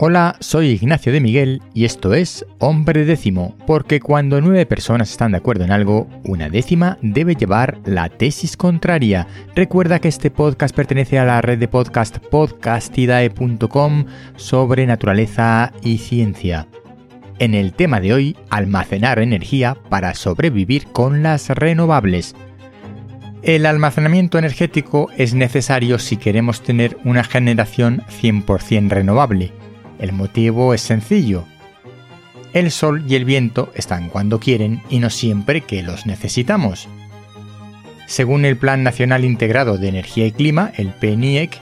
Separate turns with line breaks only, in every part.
Hola, soy Ignacio de Miguel y esto es Hombre Décimo, porque cuando nueve personas están de acuerdo en algo, una décima debe llevar la tesis contraria. Recuerda que este podcast pertenece a la red de podcast podcastidae.com sobre naturaleza y ciencia. En el tema de hoy, almacenar energía para sobrevivir con las renovables. El almacenamiento energético es necesario si queremos tener una generación 100% renovable el motivo es sencillo. El sol y el viento están cuando quieren y no siempre que los necesitamos. Según el Plan Nacional Integrado de Energía y Clima, el PNIEC,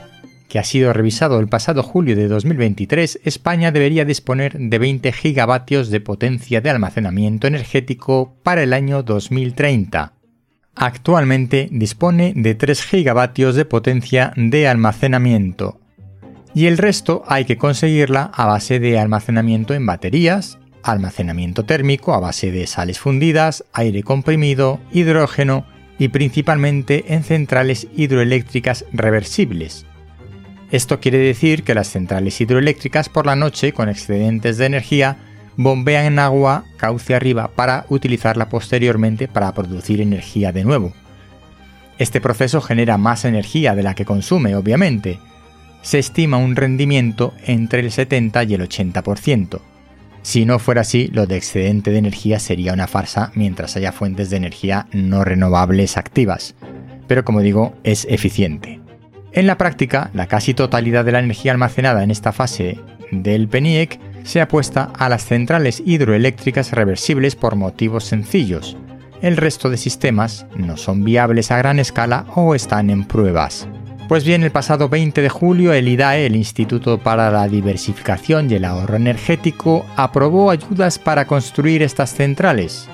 que ha sido revisado el pasado julio de 2023, España debería disponer de 20 gigavatios de potencia de almacenamiento energético para el año 2030. Actualmente dispone de 3 gigavatios de potencia de almacenamiento, y el resto hay que conseguirla a base de almacenamiento en baterías, almacenamiento térmico a base de sales fundidas, aire comprimido, hidrógeno y principalmente en centrales hidroeléctricas reversibles. Esto quiere decir que las centrales hidroeléctricas por la noche con excedentes de energía bombean en agua cauce arriba para utilizarla posteriormente para producir energía de nuevo. Este proceso genera más energía de la que consume, obviamente, se estima un rendimiento entre el 70 y el 80%. Si no fuera así, lo de excedente de energía sería una farsa mientras haya fuentes de energía no renovables activas. Pero como digo, es eficiente. En la práctica, la casi totalidad de la energía almacenada en esta fase del PENIEC se apuesta a las centrales hidroeléctricas reversibles por motivos sencillos. El resto de sistemas no son viables a gran escala o están en pruebas. Pues bien, el pasado 20 de julio el IDAE, el Instituto para la Diversificación y el Ahorro Energético, aprobó ayudas para construir estas centrales.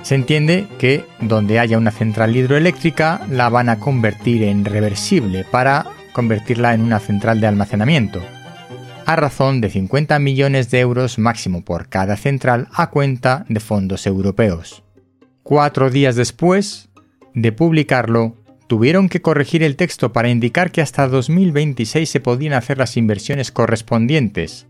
Se entiende que donde haya una central hidroeléctrica la van a convertir en reversible para convertirla en una central de almacenamiento, a razón de 50 millones de euros máximo por cada central a cuenta de fondos europeos. Cuatro días después de publicarlo, tuvieron que corregir el texto para indicar que hasta 2026 se podían hacer las inversiones correspondientes,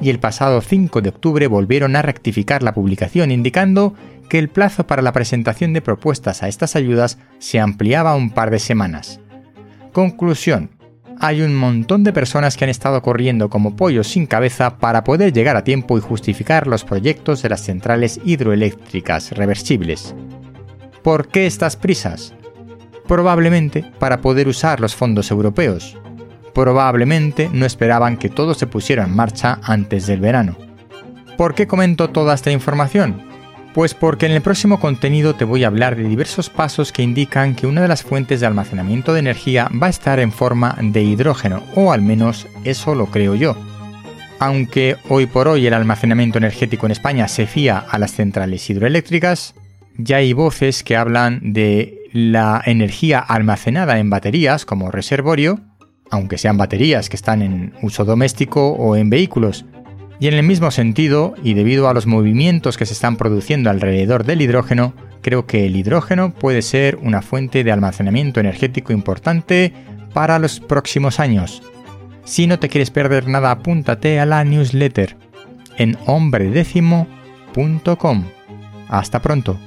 y el pasado 5 de octubre volvieron a rectificar la publicación indicando que el plazo para la presentación de propuestas a estas ayudas se ampliaba un par de semanas. Conclusión. Hay un montón de personas que han estado corriendo como pollos sin cabeza para poder llegar a tiempo y justificar los proyectos de las centrales hidroeléctricas reversibles. ¿Por qué estas prisas? Probablemente para poder usar los fondos europeos. Probablemente no esperaban que todo se pusiera en marcha antes del verano. ¿Por qué comento toda esta información? Pues porque en el próximo contenido te voy a hablar de diversos pasos que indican que una de las fuentes de almacenamiento de energía va a estar en forma de hidrógeno, o al menos eso lo creo yo. Aunque hoy por hoy el almacenamiento energético en España se fía a las centrales hidroeléctricas, ya hay voces que hablan de la energía almacenada en baterías como reservorio, aunque sean baterías que están en uso doméstico o en vehículos. Y en el mismo sentido, y debido a los movimientos que se están produciendo alrededor del hidrógeno, creo que el hidrógeno puede ser una fuente de almacenamiento energético importante para los próximos años. Si no te quieres perder nada, apúntate a la newsletter en hombredécimo.com. Hasta pronto.